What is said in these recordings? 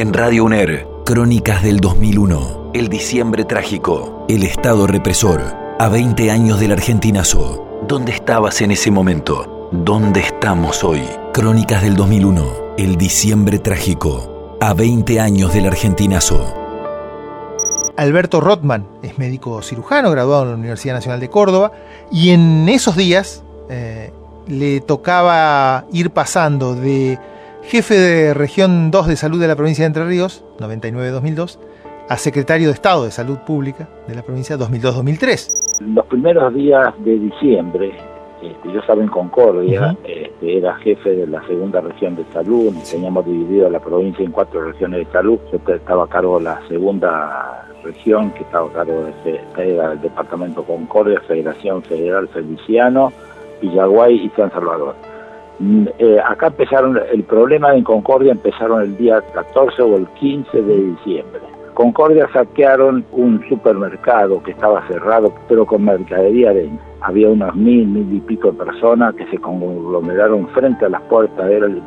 En Radio UNER, Crónicas del 2001. El diciembre trágico. El Estado represor. A 20 años del argentinazo. ¿Dónde estabas en ese momento? ¿Dónde estamos hoy? Crónicas del 2001. El diciembre trágico. A 20 años del argentinazo. Alberto Rotman es médico cirujano, graduado en la Universidad Nacional de Córdoba, y en esos días eh, le tocaba ir pasando de jefe de región 2 de salud de la provincia de Entre Ríos, 99-2002, a secretario de Estado de Salud Pública de la provincia 2002-2003. Los primeros días de diciembre, este, yo estaba en Concordia, este, era jefe de la segunda región de salud, teníamos dividido la provincia en cuatro regiones de salud, yo estaba a cargo de la segunda región, que estaba a cargo de era el departamento Concordia, Federación Federal Feliciano, Villaguay y San Salvador. Mm, eh, acá empezaron, el problema en Concordia empezaron el día 14 o el 15 de diciembre. Concordia saquearon un supermercado que estaba cerrado, pero con mercadería. Había unas mil, mil y pico de personas que se conglomeraron frente a las puertas, era el,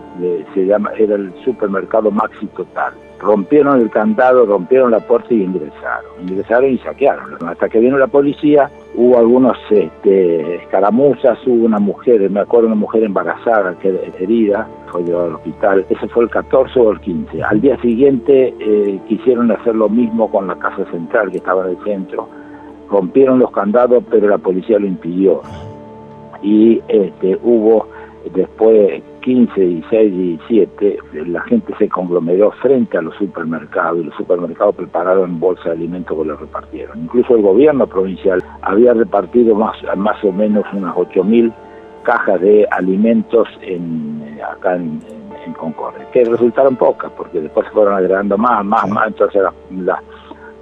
se llama, era el supermercado Maxi Total rompieron el candado, rompieron la puerta y ingresaron. Ingresaron y saquearon. Hasta que vino la policía, hubo algunos este, escaramuzas, hubo una mujer, me acuerdo una mujer embarazada que herida, fue llevada al hospital. Ese fue el 14 o el 15. Al día siguiente eh, quisieron hacer lo mismo con la casa central que estaba en el centro. Rompieron los candados, pero la policía lo impidió. Y este, hubo después 15, 16, 17, la gente se conglomeró frente a los supermercados y los supermercados prepararon bolsas de alimentos que los repartieron. Incluso el gobierno provincial había repartido más, más o menos unas 8.000 cajas de alimentos en, acá en, Concordia, que resultaron pocas porque después se fueron agregando más, más, más, entonces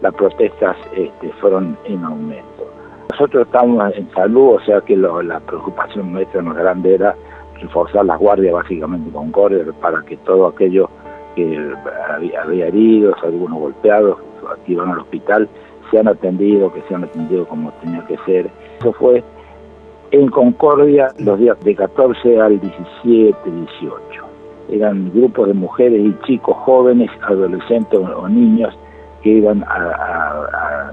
las protestas este, fueron en aumento. Nosotros estamos en salud, o sea que la preocupación nuestra más grande era reforzar las guardias básicamente con Concordia para que todo aquello que había, heridos, algunos golpeados, que iban al hospital, sean atendidos, que sean atendidos como tenía que ser. Eso fue en Concordia los días de 14 al 17, 18. Eran grupos de mujeres y chicos jóvenes, adolescentes o, niños que iban a,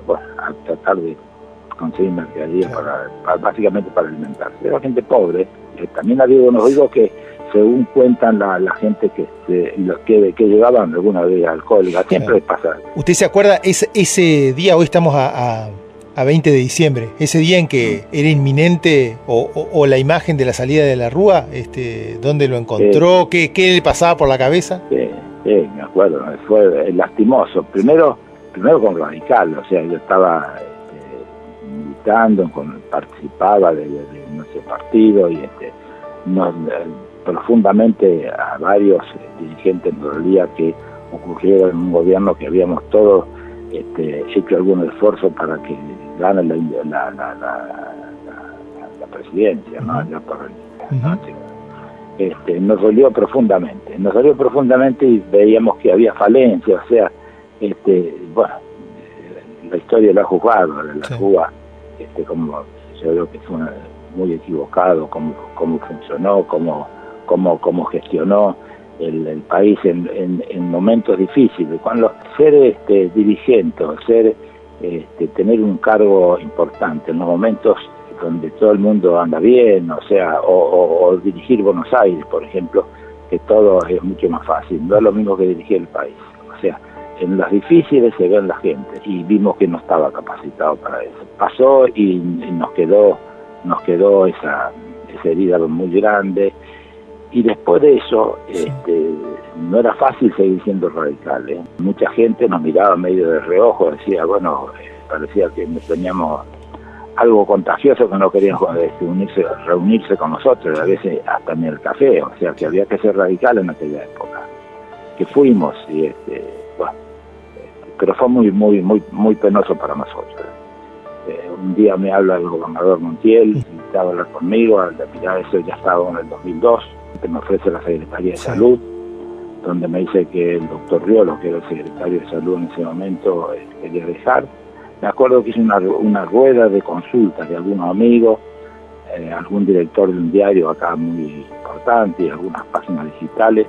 tratar de conseguir mercadería para, básicamente para alimentarse. Era gente pobre, también ha habido unos oídos que según cuentan la, gente que, que, que, llegaban alguna vez alcohólica, siempre pasa. ¿Usted se acuerda ese, ese día, hoy estamos a, a, 20 de diciembre, ese día en que era inminente o, la imagen de la salida de la Rúa, este, ¿dónde lo encontró? ¿Qué, ¿Qué, le pasaba por la cabeza? Sí, sí, me acuerdo, fue lastimoso. Primero, primero con radical, o sea, yo estaba militando, con, participaba de nuestro partido y este, nos, eh, profundamente a varios dirigentes en realidad que ocurrieron en un gobierno que habíamos todos este, hecho algún esfuerzo para que gane la, la, la, presidencia, ¿no? este, nos dolió profundamente, nos dolió profundamente y veíamos que había falencia, o sea, este, bueno, la historia la ha juzgado, la sí. Este, como yo creo que fue muy equivocado cómo, cómo funcionó, cómo, cómo, cómo gestionó el, país en, en, momentos difíciles. Cuando ser este, dirigente, ser, este, tener un cargo importante en los momentos donde todo el mundo anda bien, o sea, o, dirigir Buenos Aires, por ejemplo, que todo es mucho más fácil, no es lo mismo que dirigir el país. O sea, en las difíciles se ve la gente y vimos que no estaba capacitado para eso. Pasó y nos quedó nos quedó esa, esa herida muy grande y después de eso este, no era fácil seguir siendo radical. ¿eh? Mucha gente nos miraba medio de reojo, decía, bueno, eh, parecía que teníamos algo contagioso que no querían este, unirse, reunirse con nosotros, a veces hasta ni el café, o sea que había que ser radical en aquella época. Que fuimos, y este, pero fue muy, muy, muy, muy penoso para nosotros un día me habla el gobernador Montiel, invitaba a hablar conmigo, al de eso ya estaba en el 2002, que me ofrece la Secretaría de Salud, donde me dice que el doctor Riolo, que era el secretario de Salud en ese momento, eh, quería dejar. Me acuerdo que hice una, una rueda de consultas de algunos amigos, eh, algún director de un diario acá muy importante y algunas páginas digitales,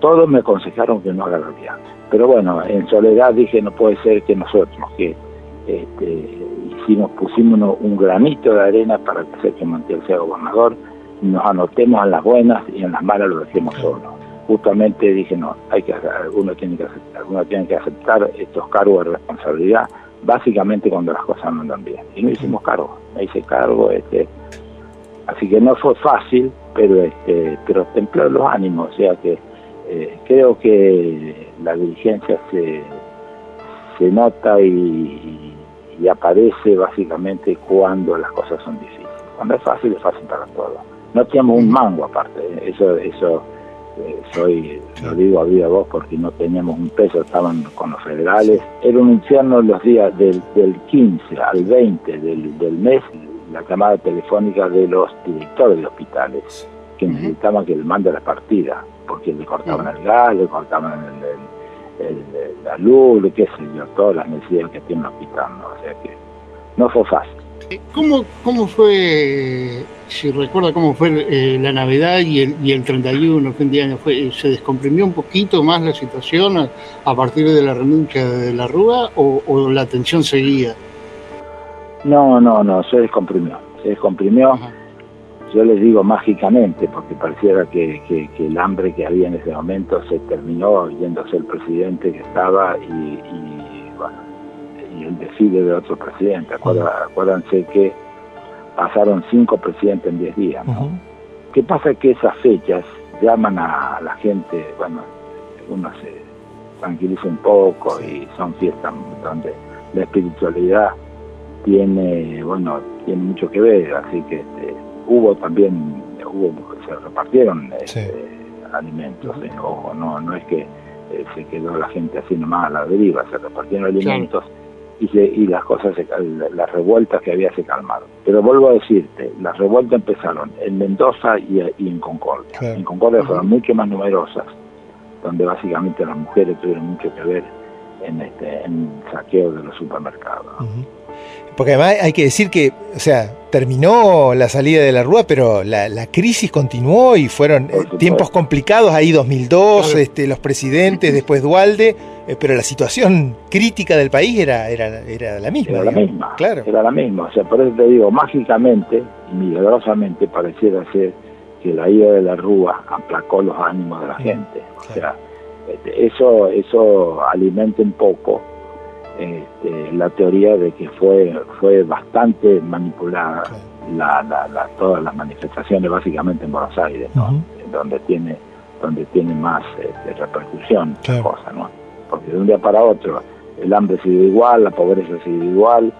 todos me aconsejaron que no haga la alianza. Pero bueno, en soledad dije, no puede ser que nosotros, que este, hicimos, pusimos un granito de arena para que Sergio Montiel sea gobernador, nos anotemos en las buenas y en las malas lo dejemos solo. Justamente dije, no, hay que alguno tiene que aceptar, alguno tiene que aceptar estos cargos de responsabilidad, básicamente cuando las cosas no andan bien. Y no hicimos cargo, me hice cargo, este, así que no fue fácil, pero este, pero templó los ánimos, o sea que eh, creo que la dirigencia se, se nota y, aparece básicamente cuando las cosas son difíciles. Cuando es fácil, es fácil para todos. No teníamos un mango aparte, eso eso eh, soy lo digo a viva voz porque no teníamos un peso, estaban con los federales. Era un infierno los días del, del 15 al 20 del, del mes, la llamada telefónica de los directores de hospitales que necesitaban que le mande la partida, porque le cortaban el gas, le cortaban la luz, qué sé yo, todas las necesidades que tiene el hospital, ¿no? o sea que no fue fácil. Eh, ¿Cómo, cómo fue, si recuerda cómo fue eh, la Navidad y el, y el 31, fin de año? Fue, ¿Se descomprimió un poquito más la situación a, partir de la renuncia de la Rúa o, la tensión seguía? No, no, no, se descomprimió. Se descomprimió yo les digo mágicamente, porque pareciera que, el hambre que había en ese momento se terminó yéndose el presidente que estaba y, bueno, y el desfile de otro presidente. Acuérdense que pasaron cinco presidentes en diez días. ¿no? ¿Qué pasa? Que esas fechas llaman a la gente, bueno, uno se tranquiliza un poco y son fiestas donde la espiritualidad tiene, bueno, tiene mucho que ver, así que este, hubo también, hubo, se repartieron este, alimentos, eh, ojo, no, no es que eh, se quedó la gente así nomás a la deriva, se repartieron alimentos y, y las cosas, las revueltas que había se calmaron. Pero vuelvo a decirte, las revueltas empezaron en Mendoza y, en Concordia. En Concordia fueron mucho más numerosas, donde básicamente las mujeres tuvieron mucho que ver en, este, en saqueo de los supermercados. Porque además hay que decir que, o sea, terminó la salida de la Rúa, pero la, crisis continuó y fueron eh, tiempos complicados, ahí 2002, este, los presidentes, después Dualde, eh, pero la situación crítica del país era, era, era la misma. Era la misma, claro. Era la misma, o sea, por eso te digo, mágicamente y milagrosamente pareciera ser que la ida de la Rúa aplacó los ánimos de la gente. O sea, este, eso, eso alimenta un poco este, la teoría de que fue fue bastante manipulada la, todas las manifestaciones básicamente en Buenos Aires donde tiene donde tiene más este, repercusión cosa no porque de un día para otro el hambre sigue igual la pobreza sigue igual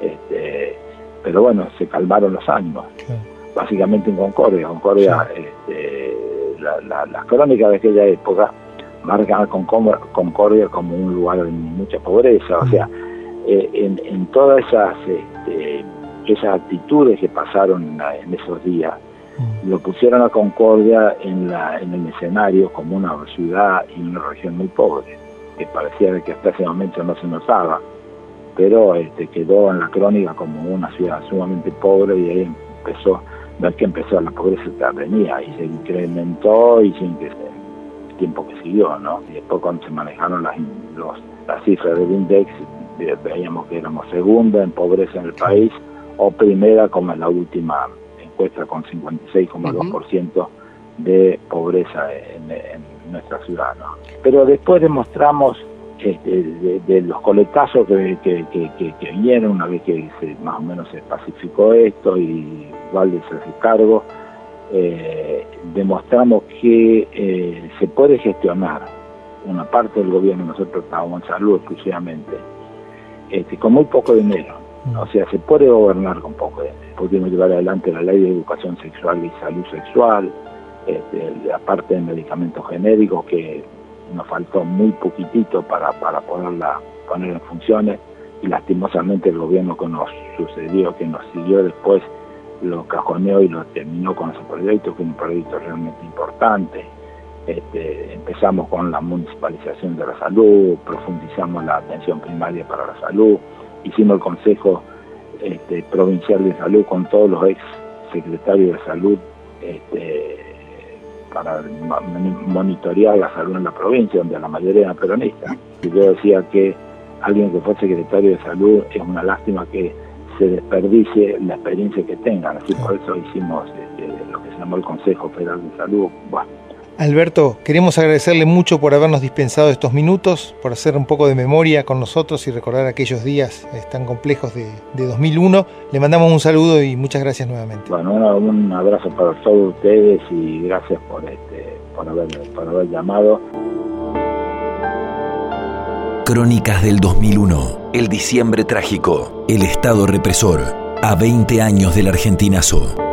este, pero bueno se calmaron los ánimos. Básicamente en Concordia. Concordia este, las crónicas de aquella época marca con Concordia como un lugar de mucha pobreza, o sea, eh, en, todas esas, este, esas actitudes que pasaron en esos días, lo pusieron a Concordia en, la, en el escenario como una ciudad y una región muy pobre, que parecía que hasta ese momento no se notaba, pero este, quedó en la crónica como una ciudad sumamente pobre y ahí empezó, ver que empezó la pobreza que venía y se incrementó y sin que tiempo que siguió, ¿no? Y después cuando se manejaron las, las cifras del INDEX, veíamos que éramos segunda en pobreza en el país o primera como en la última encuesta con 56,2% de pobreza en, nuestra ciudad, ¿no? Pero después demostramos este, de, los coletazos que, que, vinieron una vez que se, más o menos se pacificó esto y Valde se hace cargo, eh, demostramos que eh, se puede gestionar una parte del gobierno, nosotros estábamos en salud exclusivamente, este, con muy poco dinero. Mm. O sea, se puede gobernar con poco dinero. Podemos llevar adelante la ley de educación sexual y salud sexual, este, aparte de medicamentos genéricos que nos faltó muy poquitito para, para poderla poner en funciones y lastimosamente el gobierno que nos sucedió, que nos siguió después, lo cajoneó y lo terminó con ese proyecto, que es un proyecto realmente importante. Este, empezamos con la municipalización de la salud, profundizamos la atención primaria para la salud, hicimos el Consejo este, Provincial de Salud con todos los ex secretarios de salud este, para monitorear la salud en la provincia, donde la mayoría eran peronistas. Y yo decía que alguien que fue secretario de salud es una lástima que se desperdicie la experiencia que tengan. Así por eso hicimos este, lo que se llamó el Consejo Federal de Salud. Bueno, Alberto, queremos agradecerle mucho por habernos dispensado estos minutos, por hacer un poco de memoria con nosotros y recordar aquellos días eh, tan complejos de, 2001. Le mandamos un saludo y muchas gracias nuevamente. Bueno, un abrazo para todos ustedes y gracias por, este, por, haber, por haber llamado. Crónicas del 2001, el diciembre trágico, el Estado represor, a 20 años del argentinazo.